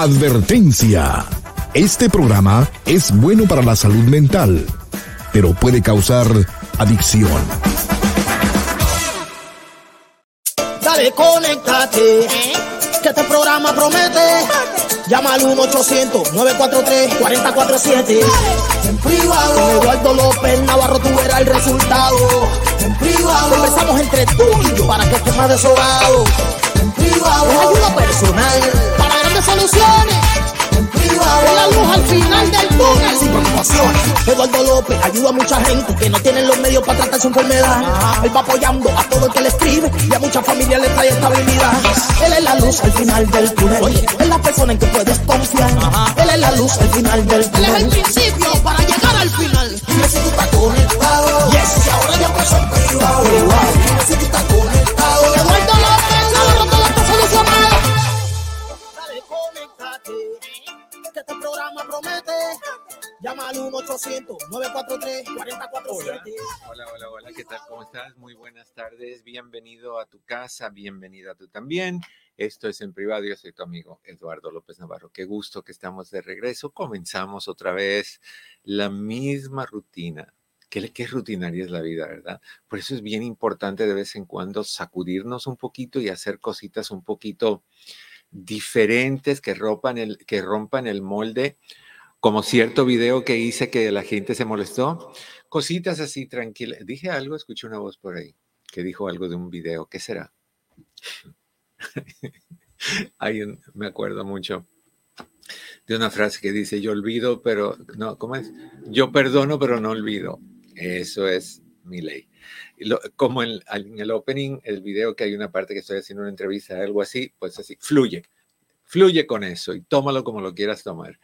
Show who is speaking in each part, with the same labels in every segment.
Speaker 1: Advertencia. Este programa es bueno para la salud mental, pero puede causar adicción.
Speaker 2: Dale, conéctate. Que este programa promete. Llama al 1-800-943-4047. En privado. Con Eduardo López Navarro tú verás el resultado. En privado. Conversamos entre tú y yo para que estés más desahogado. En privado. Es ayuda personal soluciones. En privado. Es la luz al final del túnel sin preocupaciones. Eduardo López ayuda a mucha gente que no tienen los medios para tratar su enfermedad. Él va apoyando a todo el que le escribe y a muchas familias le trae estabilidad. Él es la luz al final del túnel. Es la persona en que puedes confiar. Él es la luz al final del túnel. Él es el principio para llegar al final. Dime si tú estás conectado. Yes. Y ahora ya empezó el privado. Dime si tú estás conectado. Programa promete. Llama al 1-800-943-4047.
Speaker 3: Hola, hola, hola, ¿qué tal? ¿Cómo estás? Muy buenas tardes. Bienvenido a tu casa, bienvenida tú también. Esto es en privado, yo soy tu amigo Eduardo López Navarro. Qué gusto que estamos de regreso. Comenzamos otra vez la misma rutina. Qué, qué rutinaria es la vida, ¿verdad? Por eso es bien importante de vez en cuando sacudirnos un poquito y hacer cositas un poquito diferentes que rompan el, que rompan el molde como cierto video que hice que la gente se molestó, cositas así tranquilas. Dije algo, escuché una voz por ahí que dijo algo de un video. ¿Qué será? Hay un, me acuerdo mucho de una frase que dice, yo olvido, pero no, ¿cómo es? Yo perdono, pero no olvido. Eso es mi ley. Y lo- como en, el opening, el video que hay una parte que estoy haciendo una entrevista, algo así, pues así, fluye, fluye con eso y tómalo como lo quieras tomar.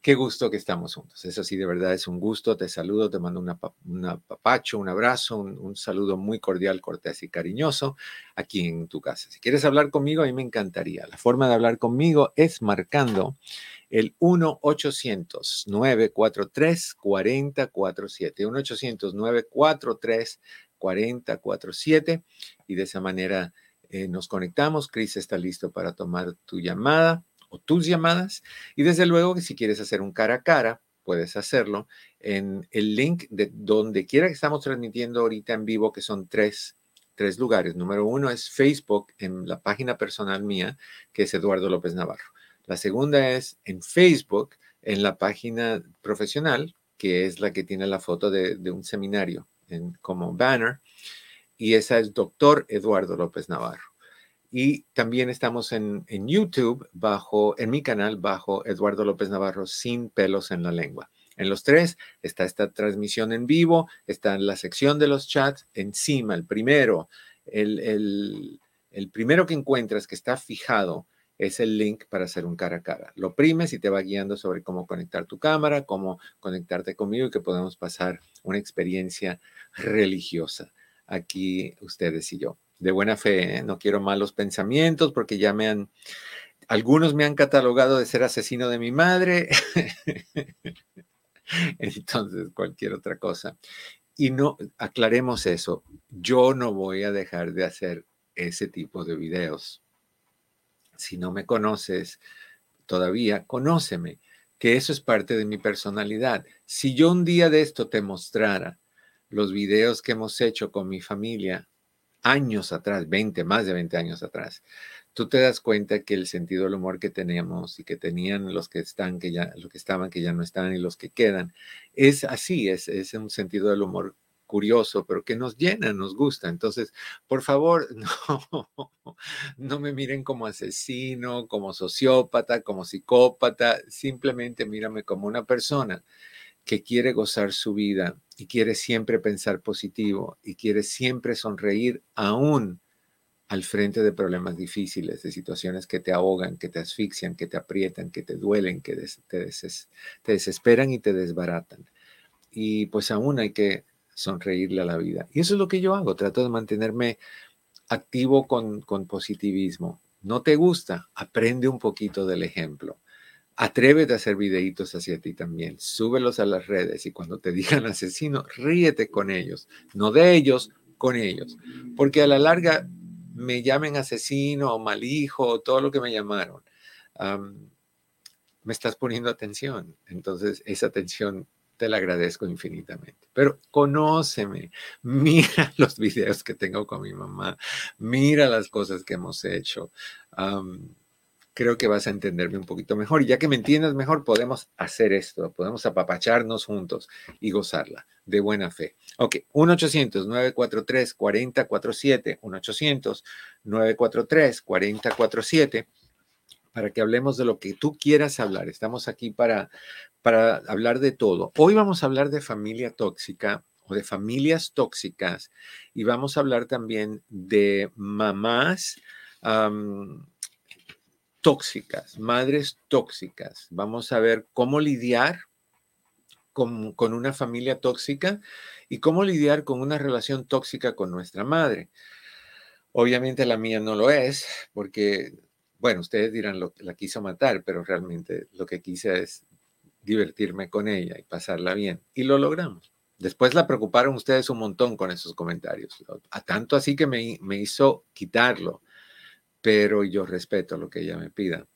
Speaker 3: Qué gusto que estamos juntos. Eso sí, de verdad es un gusto. Te saludo, te mando una, una papacho, un abrazo, un, un saludo muy cordial, cortés y cariñoso aquí en tu casa. Si quieres hablar conmigo, a mí me encantaría. La forma de hablar conmigo es marcando el 1-800-943-4047. 1-800-943-4047 y de esa manera eh, nos conectamos. Chris está listo para tomar tu llamada o tus llamadas. Y desde luego que si quieres hacer un cara a cara, puedes hacerlo en el link de donde quiera que estamos transmitiendo ahorita en vivo, que son tres, tres lugares. Número uno es Facebook, en la página personal mía, que es Eduardo López Navarro. La segunda es en Facebook, en la página profesional, que es la que tiene la foto de, un seminario en, como banner. Y esa es Doctor Eduardo López Navarro. Y también estamos en, en YouTube, bajo, en mi canal, bajo Eduardo López Navarro, sin pelos en la lengua. En los tres está esta transmisión en vivo, está en la sección de los chats, encima, el primero, el, el, el primero que encuentras que está fijado es el link para hacer un cara a cara. Lo primes y te va guiando sobre cómo conectar tu cámara, cómo conectarte conmigo y que podamos pasar una experiencia religiosa aquí ustedes y yo. De buena fe, ¿eh? no quiero malos pensamientos porque ya me han, algunos me han catalogado de ser asesino de mi madre, entonces cualquier otra cosa. Y no, aclaremos eso, yo no voy a dejar de hacer ese tipo de videos. Si no me conoces todavía, conóceme, que eso es parte de mi personalidad. Si yo un día de esto te mostrara los videos que hemos hecho con mi familia años atrás, 20, más de 20 años atrás, tú te das cuenta que el sentido del humor que tenemos y que tenían los que están, que ya, los que estaban, que ya no están y los que quedan, es así, es, es un sentido del humor curioso, pero que nos llena, nos gusta. Entonces, por favor, no, me miren como asesino, como sociópata, como psicópata, simplemente mírame como una persona que quiere gozar su vida y quiere siempre pensar positivo y quiere siempre sonreír aún al frente de problemas difíciles, de situaciones que te ahogan, que te asfixian, que te aprietan, que te duelen, que deses te desesperan y te desbaratan. Y pues aún hay que sonreírle a la vida. Y eso es lo que yo hago, trato de mantenerme activo con, con positivismo. No te gusta, aprende un poquito del ejemplo. Atrévete a hacer videitos hacia ti también. Súbelos a las redes y cuando te digan asesino, ríete con ellos. No de ellos, con ellos. Porque a la larga me llamen asesino o mal hijo o todo lo que me llamaron. Me estás poniendo atención. Entonces, esa atención te la agradezco infinitamente. Pero conóceme, mira los videos que tengo con mi mamá, mira las cosas que hemos hecho. creo que vas a entenderme un poquito mejor. Y ya que me entiendas mejor, podemos hacer esto, podemos apapacharnos juntos y gozarla de buena fe. Ok, 1-800-943-4047, 1-800-943-4047 para que hablemos de lo que tú quieras hablar. Estamos aquí para, para hablar de todo. Hoy vamos a hablar de familia tóxica o de familias tóxicas y vamos a hablar también de mamás tóxicas, madres tóxicas. Vamos a ver cómo lidiar con, con, una familia tóxica y cómo lidiar con una relación tóxica con nuestra madre. Obviamente la mía no lo es, porque bueno, ustedes dirán, lo, la quiso matar, pero realmente lo que quise es divertirme con ella y pasarla bien. Y lo logramos. Después la preocuparon ustedes un montón con esos comentarios. A tanto así que me, me hizo quitarlo. Pero yo respeto lo que ella me pida.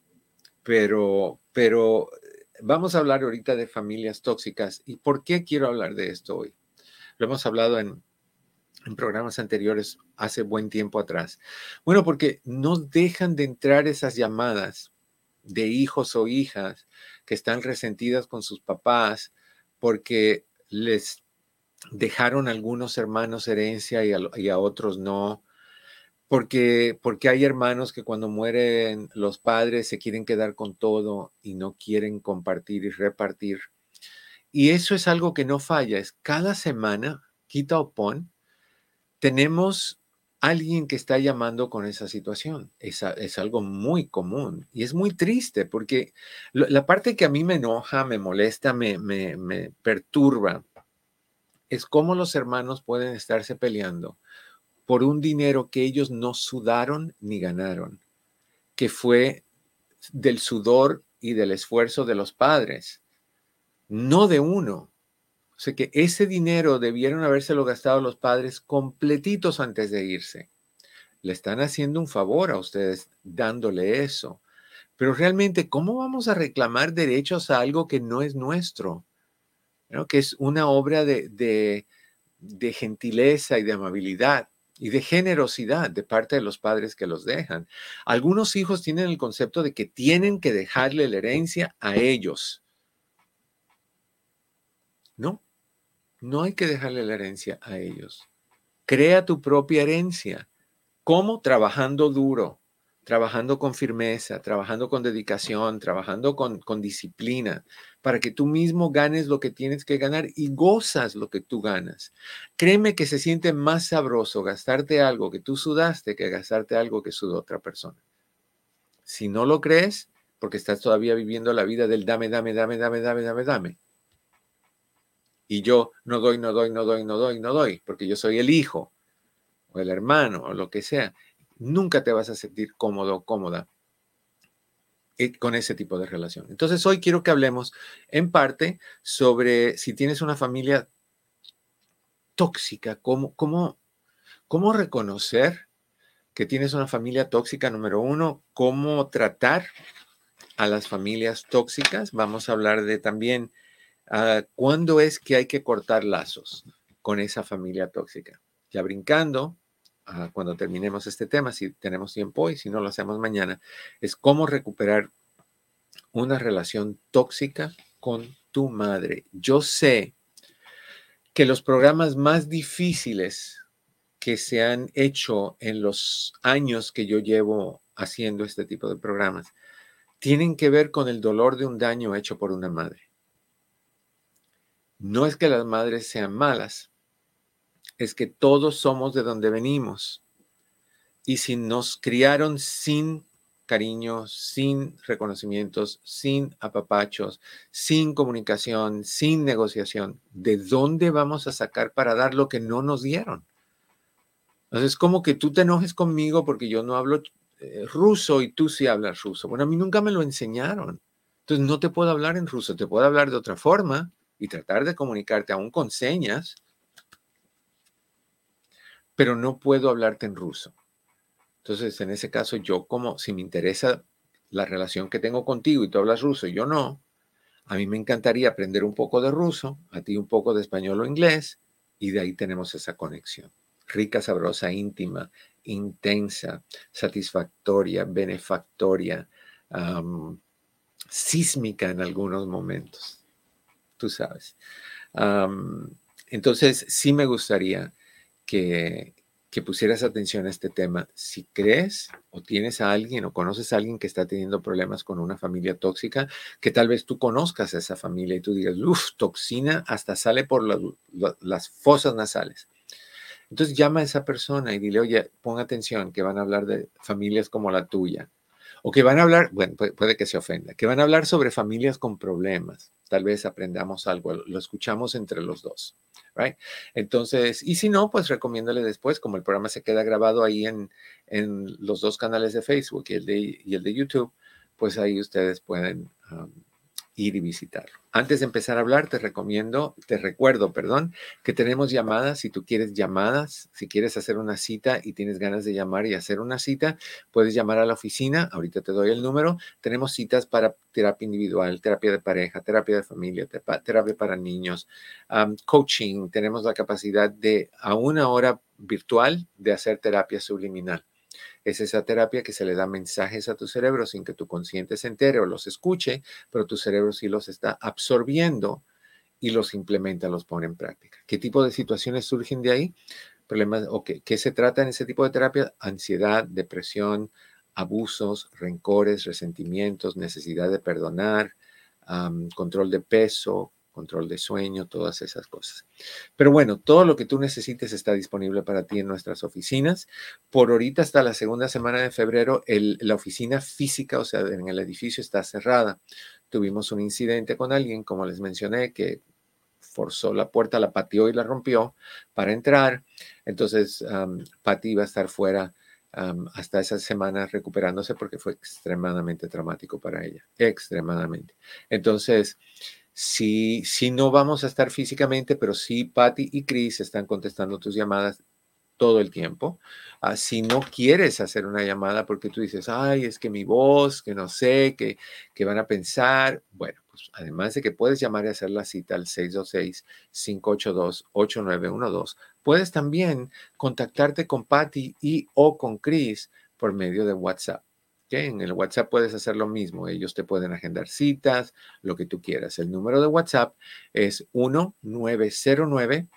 Speaker 3: Pero, pero vamos a hablar ahorita de familias tóxicas. ¿Y por qué quiero hablar de esto hoy? Lo hemos hablado en, en programas anteriores hace buen tiempo atrás. Bueno, porque no dejan de entrar esas llamadas de hijos o hijas que están resentidas con sus papás porque les dejaron algunos hermanos herencia y a, otros no. Porque, porque hay hermanos que cuando mueren los padres se quieren quedar con todo y no quieren compartir y repartir. Y eso es algo que no falla, es cada semana, quita o pon, tenemos alguien que está llamando con esa situación. Es, es algo muy común y es muy triste porque la parte que a mí me enoja, me molesta, me, me, me perturba, es cómo los hermanos pueden estarse peleando por un dinero que ellos no sudaron ni ganaron, que fue del sudor y del esfuerzo de los padres, no de uno. O sea que ese dinero debieron habérselo gastado los padres completitos antes de irse. Le están haciendo un favor a ustedes dándole eso. Pero realmente, ¿cómo vamos a reclamar derechos a algo que no es nuestro? Que es una obra de, de, de gentileza y de amabilidad y de generosidad de parte de los padres que los dejan. Algunos hijos tienen el concepto de que tienen que dejarle la herencia a ellos. No, no hay que dejarle la herencia a ellos. Crea tu propia herencia. ¿Cómo? Trabajando duro, trabajando con firmeza, trabajando con dedicación, trabajando con, con, disciplina, para que tú mismo ganes lo que tienes que ganar y gozas lo que tú ganas. Créeme que se siente más sabroso gastarte algo que tú sudaste que gastarte algo que sudó otra persona. Si no lo crees, porque estás todavía viviendo la vida del dame, dame, dame, dame, dame, dame, dame, y yo no doy, no doy, no doy, no doy, no doy, porque yo soy el hijo o el hermano o lo que sea, nunca te vas a sentir cómodo, cómoda eh, con ese tipo de relación. Entonces hoy quiero que hablemos en parte sobre si tienes una familia tóxica, cómo, cómo, cómo reconocer que tienes una familia tóxica, número uno, cómo tratar a las familias tóxicas. Vamos a hablar de también ¿Cuándo es que hay que cortar lazos con esa familia tóxica? Ya brincando, ah, cuando terminemos este tema, si tenemos tiempo hoy, si no lo hacemos mañana, es cómo recuperar una relación tóxica con tu madre. Yo sé que los programas más difíciles que se han hecho en los años que yo llevo haciendo este tipo de programas tienen que ver con el dolor de un daño hecho por una madre. No es que las madres sean malas, es que todos somos de donde venimos. Y si nos criaron sin cariño, sin reconocimientos, sin apapachos, sin comunicación, sin negociación, ¿de dónde vamos a sacar para dar lo que no nos dieron? Entonces, es como que tú te enojes conmigo porque yo no hablo eh, ruso y tú sí hablas ruso. Bueno, a mí nunca me lo enseñaron. Entonces, no te puedo hablar en ruso, te puedo hablar de otra forma y tratar de comunicarte aún con señas, pero no puedo hablarte en ruso. Entonces, en ese caso, yo como si me interesa la relación que tengo contigo y tú hablas ruso y yo no, a mí me encantaría aprender un poco de ruso, a ti un poco de español o inglés, y de ahí tenemos esa conexión. Rica, sabrosa, íntima, intensa, satisfactoria, benefactoria, sísmica en algunos momentos. Tú sabes. entonces, sí me gustaría que, que pusieras atención a este tema. Si crees o tienes a alguien o conoces a alguien que está teniendo problemas con una familia tóxica, que tal vez tú conozcas a esa familia y tú digas, uff, toxina hasta sale por las fosas nasales. Entonces llama a esa persona y dile, oye, pon atención que van a hablar de familias como la tuya. O que van a hablar, bueno, puede que se ofenda, que van a hablar sobre familias con problemas. Tal vez aprendamos algo, lo escuchamos entre los dos. Right? Entonces, y si no, pues recomiéndale después, como el programa se queda grabado ahí en, en los dos canales de Facebook y el de, y el de YouTube, pues ahí ustedes pueden um, ir y visitarlo. Antes de empezar a hablar, te recomiendo, te recuerdo, perdón, que tenemos llamadas. Si tú quieres llamadas, si quieres hacer una cita y tienes ganas de llamar y hacer una cita, puedes llamar a la oficina. Ahorita te doy el número. Tenemos citas para terapia individual, terapia de pareja, terapia de familia, terapia para niños, coaching. Tenemos la capacidad de a una hora virtual de hacer terapia subliminal. Es esa terapia que se le da mensajes a tu cerebro sin que tu consciente se entere o los escuche, pero tu cerebro sí los está absorbiendo y los implementa, los pone en práctica. ¿Qué tipo de situaciones surgen de ahí? Problemas, qué, se trata en ese tipo de terapia? Ansiedad, depresión, abusos, rencores, resentimientos, necesidad de perdonar, control de peso, control de sueño, todas esas cosas. Pero bueno, todo lo que tú necesites está disponible para ti en nuestras oficinas. Por ahorita, hasta la segunda semana de febrero, la oficina física, o sea, en el edificio está cerrada. Tuvimos un incidente con alguien, como les mencioné, que forzó la puerta, la pateó y la rompió para entrar. Entonces, um, Patti iba a estar fuera hasta esa semana recuperándose porque fue extremadamente traumático para ella, extremadamente. Entonces, si, no vamos a estar físicamente, pero sí Patty y Chris están contestando tus llamadas todo el tiempo. Ah, si no quieres hacer una llamada porque tú dices, ay, es que mi voz, que no sé, que, que van a pensar, bueno, pues además de que puedes llamar y hacer la cita al 626-582-8912, puedes también contactarte con Patty y o con Chris por medio de WhatsApp. En el WhatsApp puedes hacer lo mismo. Ellos te pueden agendar citas, lo que tú quieras. El número de WhatsApp es 1909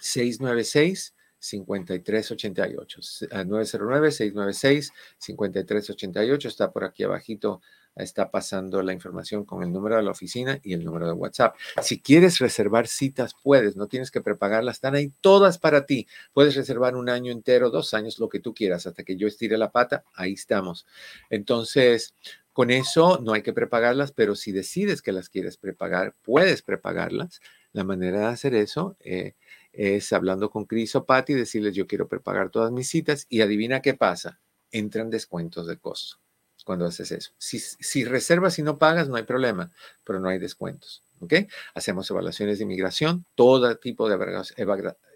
Speaker 3: 696 5388. 909-696-5388. Está por aquí abajito está pasando la información con el número de la oficina y el número de WhatsApp. Si quieres reservar citas, puedes, no tienes que prepagarlas, están ahí todas para ti. Puedes reservar un año entero, dos años, lo que tú quieras, hasta que yo estire la pata, ahí estamos. Entonces, con eso no hay que prepagarlas, pero si decides que las quieres prepagar, puedes prepagarlas. La manera de hacer eso eh, es hablando con Cris o Patty, decirles yo quiero prepagar todas mis citas y adivina qué pasa, entran descuentos de costo cuando haces eso. Si, reservas y no pagas, no hay problema, pero no hay descuentos. ¿Ok? Hacemos evaluaciones de inmigración, todo tipo de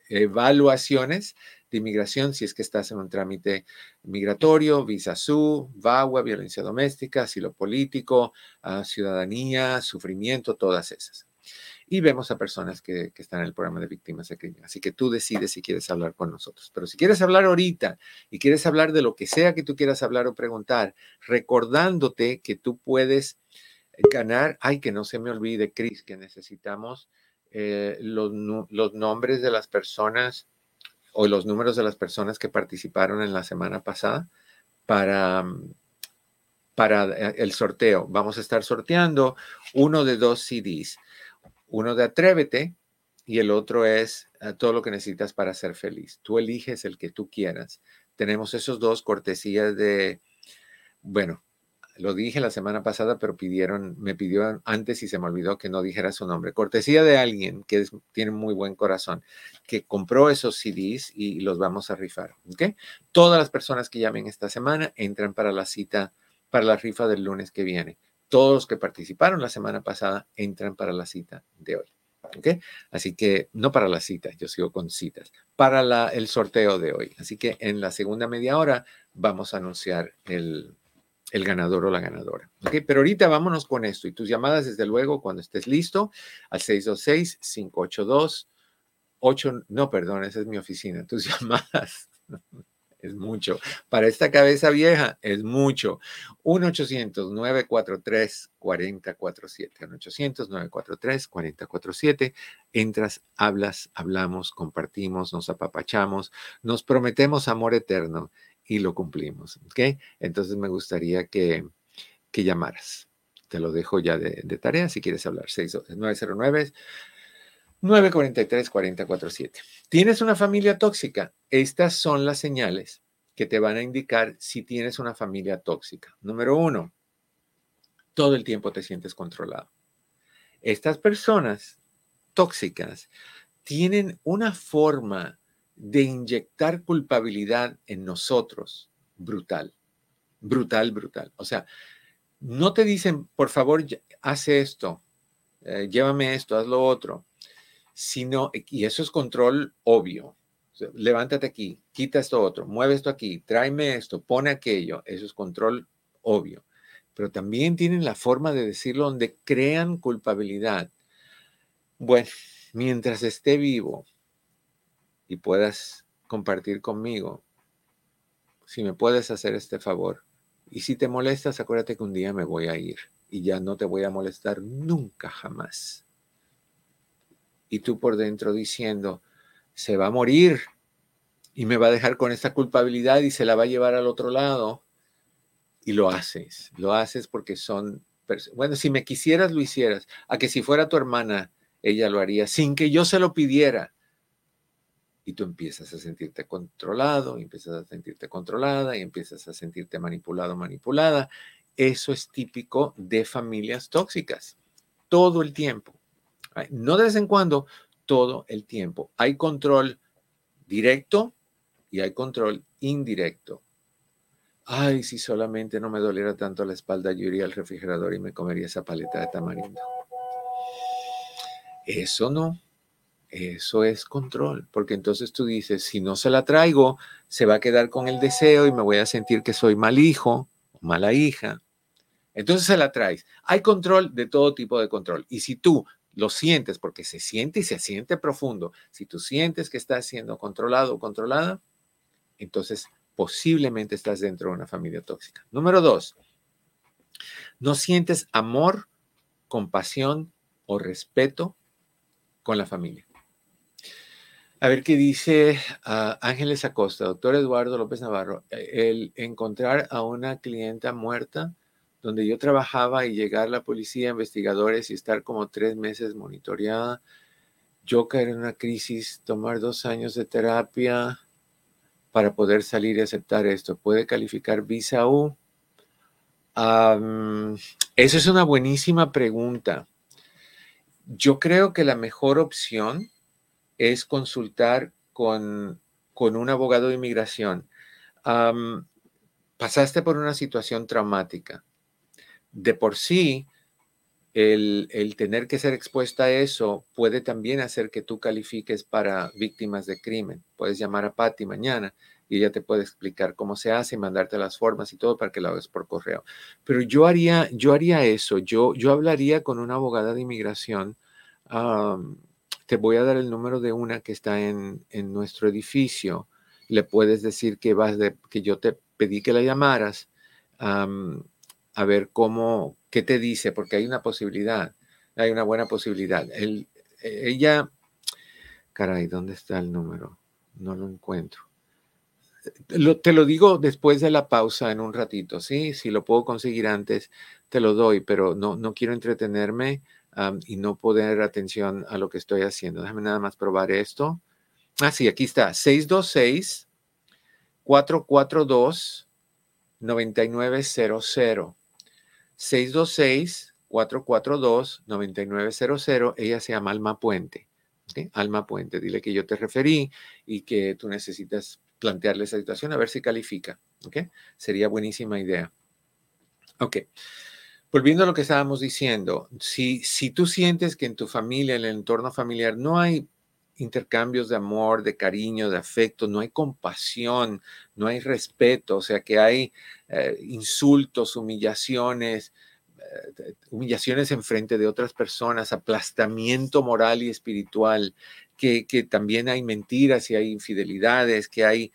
Speaker 3: evaluaciones de inmigración si es que estás en un trámite migratorio, visa SU, VAWA, violencia doméstica, asilo político, ah, ciudadanía, sufrimiento, todas esas y vemos a personas que, están en el programa de víctimas de crimen. Así que tú decides si quieres hablar con nosotros. Pero si quieres hablar ahorita y quieres hablar de lo que sea que tú quieras hablar o preguntar, recordándote que tú puedes ganar, ay, que no se me olvide, Cris, que necesitamos eh, los, los nombres de las personas o los números de las personas que participaron en la semana pasada para, para eh, el sorteo. Vamos a estar sorteando uno de dos CDs. Uno de Atrévete y el otro es ah, todo lo que necesitas para ser feliz. Tú eliges el que tú quieras. Tenemos esos dos cortesías de, bueno, lo dije la semana pasada, pero pidieron, me pidió antes y se me olvidó que no dijera su nombre. Cortesía de alguien que tiene muy buen corazón, que compró esos CDs y los vamos a rifar. ¿ok? Todas las personas que llamen esta semana entran para la cita, para la rifa del lunes que viene todos los que participaron la semana pasada entran para la cita de hoy. ¿Ok? Así que no para la cita, yo sigo con citas, para la, el sorteo de hoy. Así que en la segunda media hora vamos a anunciar el, el ganador o la ganadora. ¿okay? Pero ahorita vámonos con esto y tus llamadas, desde luego, cuando estés listo, al 626-582. 8, no, perdón, esa es mi oficina. Tus llamadas es mucho. Para esta cabeza vieja es mucho. 1-800-943-4047. 1-800-943-4047. Entras, hablas, hablamos, compartimos, nos apapachamos, nos prometemos amor eterno y lo cumplimos. ¿Ok? Entonces me gustaría que, que llamaras. Te lo dejo ya de, de tarea si quieres hablar. 909 943-4047. ¿Tienes una familia tóxica? Estas son las señales que te van a indicar si tienes una familia tóxica. Número uno, todo el tiempo te sientes controlado. Estas personas tóxicas tienen una forma de inyectar culpabilidad en nosotros brutal, brutal, brutal. O sea, no te dicen, por favor, haz esto, eh, llévame esto, haz lo otro sino, y eso es control obvio. levántate aquí, quita esto otro, mueve esto aquí, tráeme esto, pone aquello. Eso es control obvio. Pero también tienen la forma de decirlo donde crean culpabilidad. Bueno, mientras esté vivo y puedas compartir conmigo, si me puedes hacer este favor. Y si te molestas, acuérdate que un día me voy a ir y ya no te voy a molestar nunca jamás y tú por dentro diciendo, se va a morir y me va a dejar con esta culpabilidad y se la va a llevar al otro lado. Y lo haces, lo haces porque son, bueno, si me quisieras, lo hicieras. A que si fuera tu hermana, ella lo haría sin que yo se lo pidiera. Y tú empiezas a sentirte controlado, y empiezas a sentirte controlada, y empiezas a sentirte manipulado, manipulada. Eso es típico de familias tóxicas, todo el tiempo. No de vez en cuando, todo el tiempo. Hay control directo y hay control indirecto. Ay, si solamente no me doliera tanto la espalda, yo iría al refrigerador y me comería esa paleta de tamarindo. Eso no, eso es control, porque entonces tú dices, si no se la traigo, se va a quedar con el deseo y me voy a sentir que soy mal hijo o mala hija. Entonces se la traes. Hay control de todo tipo de control. Y si tú lo sientes, porque se siente y se siente profundo. Si tú sientes que estás siendo controlado o controlada, entonces posiblemente estás dentro de una familia tóxica. Número dos, no sientes amor, compasión o respeto con la familia. A ver qué dice ah, Ángeles Acosta, doctor Eduardo López Navarro. El encontrar a una clienta muerta donde yo trabajaba y llegar la policía, investigadores y estar como tres meses monitoreada, yo caer en una crisis, tomar dos años de terapia para poder salir y aceptar esto. ¿Puede calificar visa U? esa es una buenísima pregunta. Yo creo que la mejor opción es consultar con, con un abogado de inmigración. pasaste por una situación traumática de por sí, el, tener que ser expuesta a eso puede también hacer que tú califiques para víctimas de crimen. Puedes llamar a Patty mañana y ella te puede explicar cómo se hace y mandarte las formas y todo para que lo hagas por correo. Pero yo haría, yo haría eso, yo, yo hablaría con una abogada de inmigración. te voy a dar el número de una que está en, nuestro edificio. Le puedes decir que vas de, que yo te pedí que la llamaras a ver cómo, qué te dice, porque hay una posibilidad, hay una buena posibilidad. El, ella, caray, ¿dónde está el número? No lo encuentro. te lo digo después de la pausa en un ratito, ¿sí? Si lo puedo conseguir antes, te lo doy, pero no, no quiero entretenerme y no poner atención a lo que estoy haciendo. Déjame nada más probar esto. Ah, sí, aquí está, 626 442 9900. 626-442-9900. Ella se llama Alma Puente. Alma Puente. Dile que yo te referí y que tú necesitas plantearle esa situación a ver si califica. Sería buenísima idea. Ok. Volviendo a lo que estábamos diciendo, si, si tú sientes que en tu familia, en el entorno familiar, no hay intercambios de amor, de cariño, de afecto, no hay compasión, no hay respeto, o sea que hay eh, insultos, humillaciones, eh, humillaciones en frente de otras personas, aplastamiento moral y espiritual, que, también hay mentiras y hay infidelidades, que hay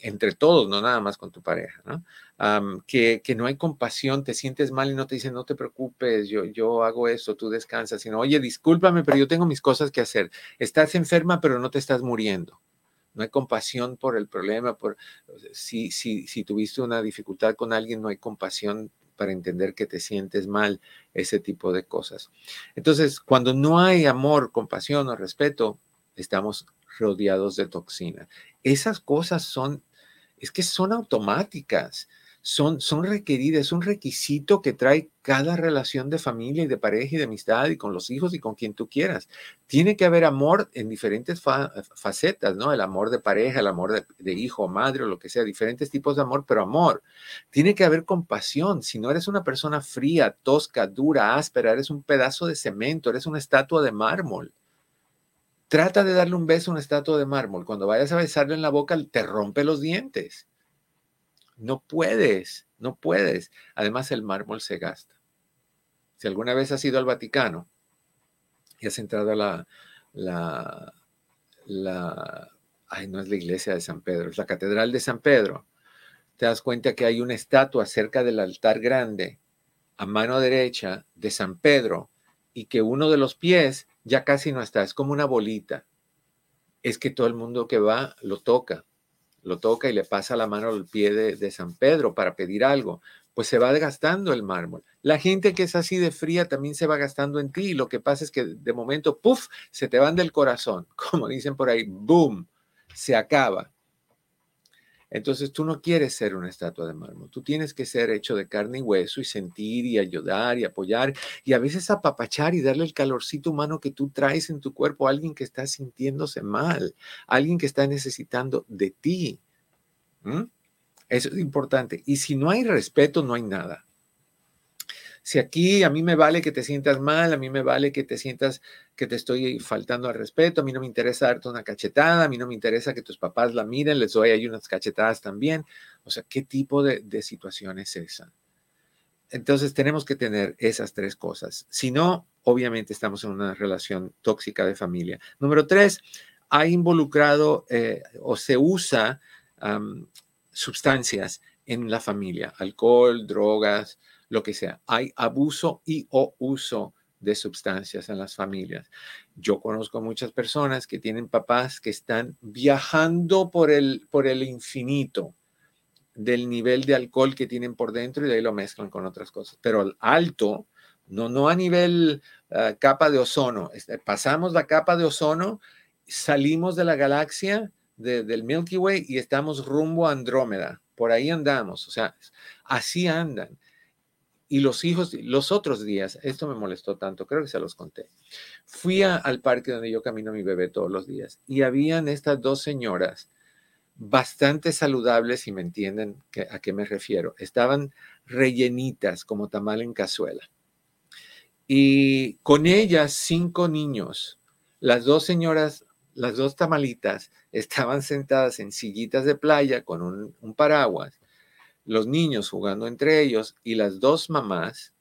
Speaker 3: entre todos, no nada más con tu pareja, ¿no? Que, no hay compasión, te sientes mal y no te dicen, no te preocupes, yo, yo hago esto, tú descansas, sino, oye, discúlpame, pero yo tengo mis cosas que hacer. Estás enferma, pero no te estás muriendo. No hay compasión por el problema, por si, si, si tuviste una dificultad con alguien, no hay compasión para entender que te sientes mal, ese tipo de cosas. Entonces, cuando no hay amor, compasión o respeto, estamos rodeados de toxina. Esas cosas son, es que son automáticas son, son requeridas, es un requisito que trae cada relación de familia y de pareja y de amistad y con los hijos y con quien tú quieras. Tiene que haber amor en diferentes facetas, ¿no? El amor de pareja, el amor de, de hijo, madre o lo que sea, diferentes tipos de amor, pero amor. Tiene que haber compasión. Si no eres una persona fría, tosca, dura, áspera, eres un pedazo de cemento, eres una estatua de mármol. Trata de darle un beso a una estatua de mármol. Cuando vayas a besarle en la boca, te rompe los dientes no puedes, no puedes. Además, el mármol se gasta. Si alguna vez has ido al Vaticano y has entrado a la, la, la, ay, no es la iglesia de San Pedro, es la catedral de San Pedro, te das cuenta que hay una estatua cerca del altar grande, a mano derecha, de San Pedro, y que uno de los pies ya casi no está, es como una bolita. Es que todo el mundo que va lo toca lo toca y le pasa la mano al pie de, San Pedro para pedir algo, pues se va desgastando el mármol. La gente que es así de fría también se va gastando en ti. Lo que pasa es que de momento, puff, se te van del corazón, como dicen por ahí, boom, se acaba. Entonces tú no quieres ser una estatua de mármol, tú tienes que ser hecho de carne y hueso y sentir y ayudar y apoyar y a veces apapachar y darle el calorcito humano que tú traes en tu cuerpo a alguien que está sintiéndose mal, alguien que está necesitando de ti. Eso es importante. Y si no hay respeto, no hay nada. Si aquí a mí me vale que te sientas mal, a mí me vale que te sientas que te estoy faltando al respeto, a mí no me interesa darte una cachetada, a mí no me interesa que tus papás la miren, les doy ahí unas cachetadas también. O sea, ¿qué tipo de, de situación es esa? Entonces tenemos que tener esas tres cosas. Si no, obviamente estamos en una relación tóxica de familia. Número tres, ha involucrado eh, o se usa sustancias en la familia, alcohol, drogas, lo que sea. Hay abuso y o uso de sustancias en las familias. Yo conozco muchas personas que tienen papás que están viajando por el, por el infinito del nivel de alcohol que tienen por dentro y de ahí lo mezclan con otras cosas. Pero al alto, no, no a nivel ah, capa de ozono. Este, pasamos la capa de ozono, salimos de la galaxia del Milky Way y estamos rumbo a Andrómeda. Por ahí andamos. O sea, así andan. Y los hijos, los otros días, esto me molestó tanto, creo que se los conté. Fui al parque donde yo camino a mi bebé todos los días y habían estas dos señoras bastante saludables, y me entienden a qué me refiero. Estaban rellenitas como tamal en cazuela. Y con ellas cinco niños. Las dos señoras, las dos tamalitas, estaban sentadas en sillitas de playa con un paraguas los niños jugando entre ellos y las dos mamás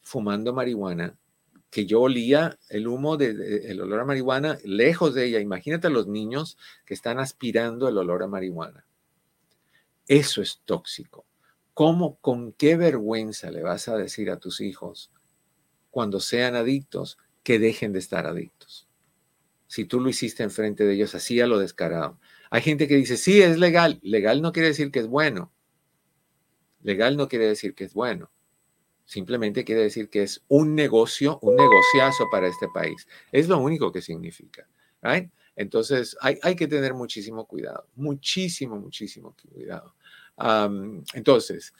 Speaker 3: fumando marihuana, que yo olía el humo de, el olor a marihuana lejos de ella. Imagínate a los niños que están aspirando el olor a marihuana. Eso es tóxico. ¿Cómo, con qué vergüenza le vas a decir a tus hijos cuando sean adictos que dejen de estar adictos? Si tú lo hiciste enfrente de ellos así a lo descarado. Hay gente que dice, sí, es legal. Legal no quiere decir que es bueno. Legal no quiere decir que es bueno. Simplemente quiere decir que es un negocio, un negociazo para este país. Es lo único que significa. Entonces, hay, que tener muchísimo cuidado, muchísimo, muchísimo cuidado. entonces,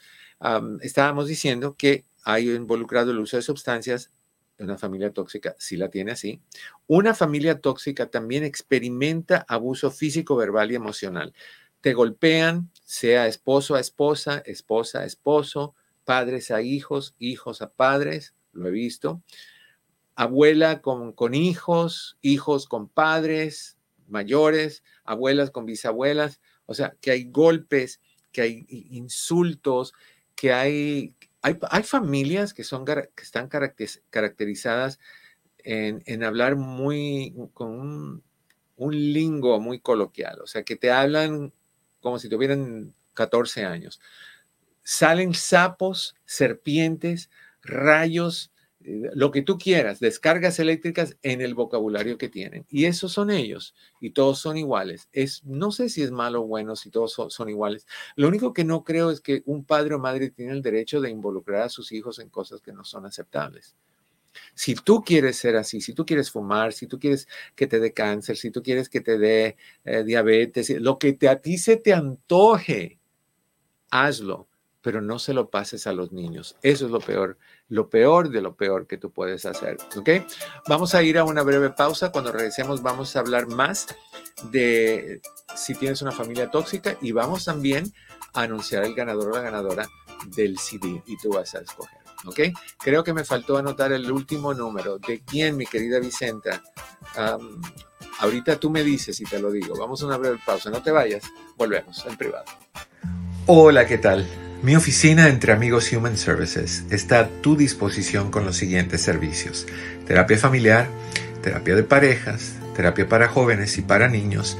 Speaker 3: estábamos diciendo que hay involucrado el uso de sustancias una familia tóxica, si la tiene así. Una familia tóxica también experimenta abuso físico, verbal y emocional te golpean, sea esposo a esposa, esposa a esposo, padres a hijos, hijos a padres, lo he visto. abuela con, con hijos, hijos con padres mayores, abuelas con bisabuelas, o sea, que hay golpes, que hay insultos, que hay, hay, hay familias que, son, que están caracterizadas en, en, hablar muy con un, un lingo muy coloquial, o sea, que te hablan como si tuvieran 14 años. Salen sapos, serpientes, rayos, eh, lo que tú quieras, descargas eléctricas en el vocabulario que tienen. Y esos son ellos, y todos son iguales. Es, no sé si es malo o bueno, si todos son, son, iguales. Lo único que no creo es que un padre o madre tiene el derecho de involucrar a sus hijos en cosas que no son aceptables. Si tú quieres ser así, si tú quieres fumar, si tú quieres que te dé cáncer, si tú quieres que te dé eh, diabetes, lo que te, a ti se te antoje, hazlo, pero no se lo pases a los niños. Eso es lo peor, lo peor de lo peor que tú puedes hacer. Vamos a ir a una breve pausa. Cuando regresemos vamos a hablar más de si tienes una familia tóxica y vamos también a anunciar el ganador o la ganadora del CD y tú vas a escoger. ¿Ok? Creo que me faltó anotar el último número. ¿De quién, mi querida Vicenta? ahorita tú me dices y te lo digo. Vamos a una breve pausa. No te vayas. Volvemos en privado. Hola, ¿qué tal? Mi oficina entre amigos Human Services está a tu disposición con los siguientes servicios. Terapia familiar, terapia de parejas, terapia para jóvenes y para niños,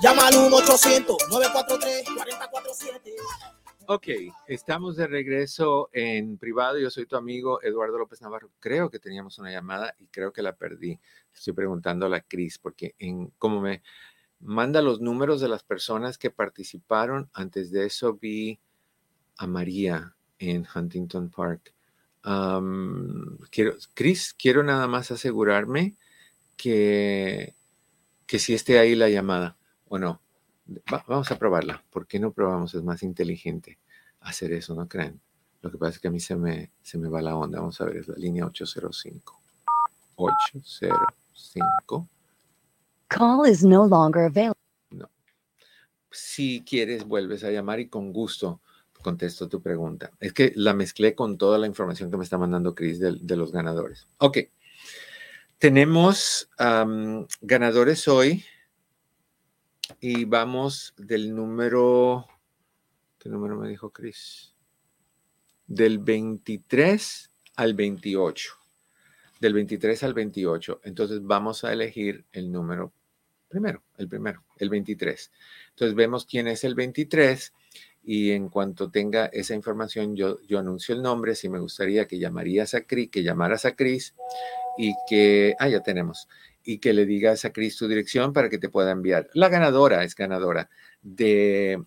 Speaker 2: Llama al 1-800-943-4047.
Speaker 3: Ok, estamos de regreso en privado. Yo soy tu amigo Eduardo López Navarro. Creo que teníamos una llamada y creo que la perdí. Estoy preguntando a la Cris porque en como me manda los números de las personas que participaron, antes de eso vi a María en Huntington Park. quiero, Cris, quiero nada más asegurarme que, que si esté ahí la llamada. Bueno, vamos a probarla. ¿Por qué no probamos? Es más inteligente hacer eso, ¿no creen? Lo que pasa es que a mí se me, se me va la onda. Vamos a ver, es la línea 805. 805.
Speaker 4: Call is no longer available.
Speaker 3: No. Si quieres, vuelves a llamar y con gusto contesto tu pregunta. Es que la mezclé con toda la información que me está mandando Chris de, de los ganadores. Ok. Tenemos ganadores hoy y vamos del número, ¿qué número me dijo Chris? Del 23 al 28. Del 23 al 28. Entonces vamos a elegir el número primero, el primero, el 23. Entonces vemos quién es el 23 y en cuanto tenga esa información yo, yo anuncio el nombre. Si me gustaría que llamarías a Cris, que llamaras a Cris y que, ah, ya tenemos y que le digas a Cris tu dirección para que te pueda enviar. La ganadora es ganadora de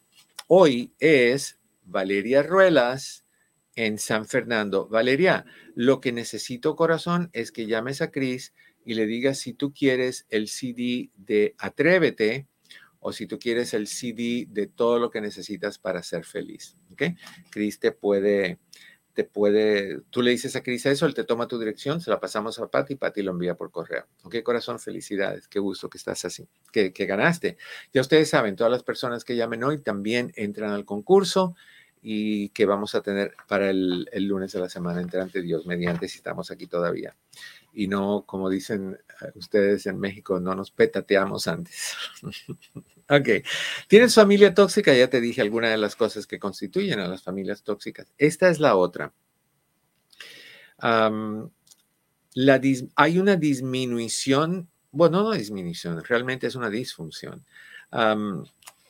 Speaker 3: hoy es Valeria Ruelas en San Fernando. Valeria, lo que necesito corazón es que llames a Cris y le digas si tú quieres el CD de Atrévete o si tú quieres el CD de todo lo que necesitas para ser feliz. ¿Ok? Cris te puede te puede, tú le dices a Cris eso, él te toma tu dirección, se la pasamos a Pati y Pati lo envía por correo. Ok, corazón, felicidades, qué gusto que estás así, que, que ganaste. Ya ustedes saben, todas las personas que llamen hoy también entran al concurso y que vamos a tener para el, el lunes de la semana entrante, Dios mediante, si estamos aquí todavía. Y no, como dicen eh, ustedes en México, no nos petateamos antes. ok. ¿Tienes familia tóxica? Ya te dije alguna de las cosas que constituyen a las familias tóxicas. Esta es la otra. hay una disminución, bueno, no disminución, realmente es una disfunción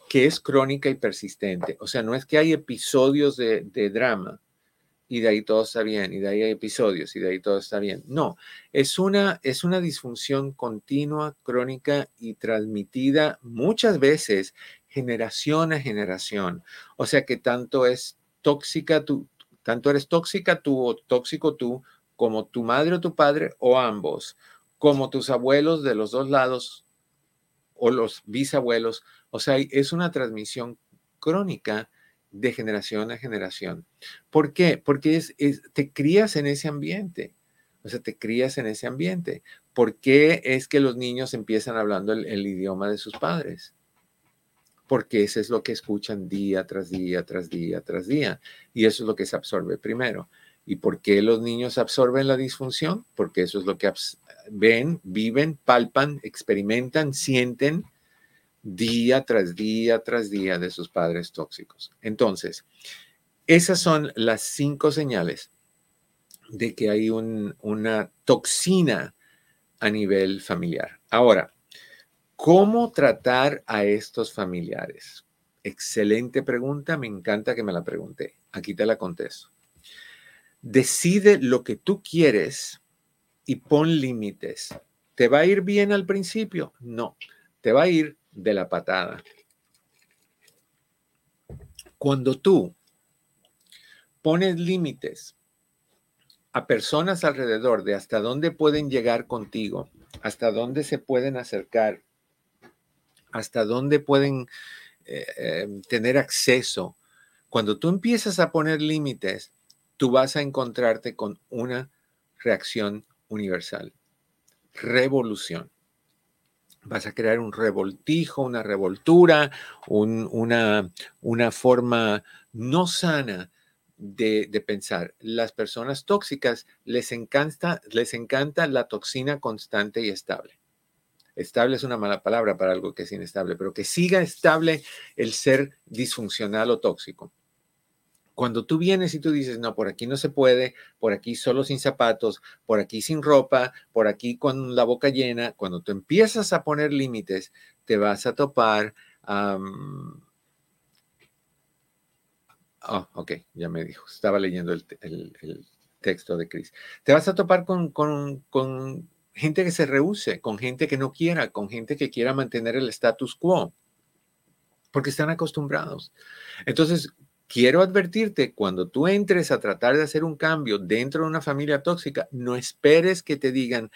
Speaker 3: que es crónica y persistente. O sea, no es que hay episodios de drama y de ahí todo está bien, y de ahí hay episodios, y de ahí todo está bien. No, es una, es una disfunción continua, crónica y transmitida muchas veces generación a generación. O sea que tanto es tóxica tú, tanto eres tóxica tú o tóxico tú, como tu madre o tu padre, o ambos, como tus abuelos de los dos lados, o los bisabuelos. O sea, es una transmisión crónica de generación a generación. ¿Por qué? Porque es, te crías en ese ambiente. O sea, te crías en ese ambiente. ¿Por qué es que los niños empiezan hablando el, el idioma de sus padres? Porque eso es lo que escuchan día tras día, tras día, tras día. Y eso es lo que se absorbe primero. ¿Y por qué los niños absorben la disfunción? Porque eso es lo que ven, viven, palpan, experimentan, sienten día tras día tras día de sus padres tóxicos. Entonces, esas son las cinco señales de que hay una toxina a nivel familiar. Ahora, ¿cómo tratar a estos familiares? Excelente pregunta, me encanta que me la pregunte. Aquí te la contesto. Decide lo que tú quieres y pon límites. ¿Te va a ir bien al principio? No, te va a ir de la patada. Cuando tú pones límites a personas alrededor de hasta dónde pueden llegar contigo, hasta dónde se pueden acercar, hasta dónde pueden eh, eh, tener acceso, cuando tú empiezas a poner límites, tú vas a encontrarte con una reacción universal, revolución vas a crear un revoltijo, una revoltura, una, una, forma no sana de, pensar. Las personas tóxicas les encanta, les encanta la toxina constante y estable. Estable es una mala palabra para algo que es inestable, pero que siga estable el ser disfuncional o tóxico. Cuando tú vienes y tú dices, no, por aquí no se puede, por aquí solo sin zapatos, por aquí sin ropa, por aquí con la boca llena, cuando tú empiezas a poner límites, te vas a topar. oh, ok, ya me dijo, estaba leyendo el, texto de Chris. Te vas a topar con, con, con gente que se rehúse, con gente que no quiera, con gente que quiera mantener el status quo, porque están acostumbrados. Entonces, quiero advertirte, cuando tú entres a tratar de hacer un cambio dentro de una familia tóxica, no esperes que te digan,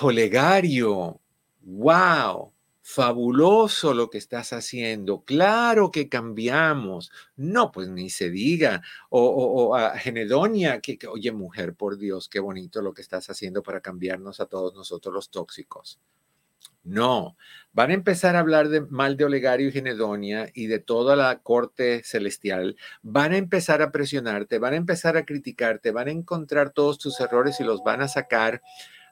Speaker 3: Olegario, wow, fabuloso lo que estás haciendo, claro que cambiamos. No, pues ni se diga. O, a Genedonia, que, oye, mujer, por Dios, qué bonito lo que estás haciendo para cambiarnos a todos nosotros los tóxicos. No, van a empezar a hablar de, mal de Olegario y Genedonia y de toda la corte celestial. Van a empezar a presionarte, van a empezar a criticarte, van a encontrar todos tus errores y los van a sacar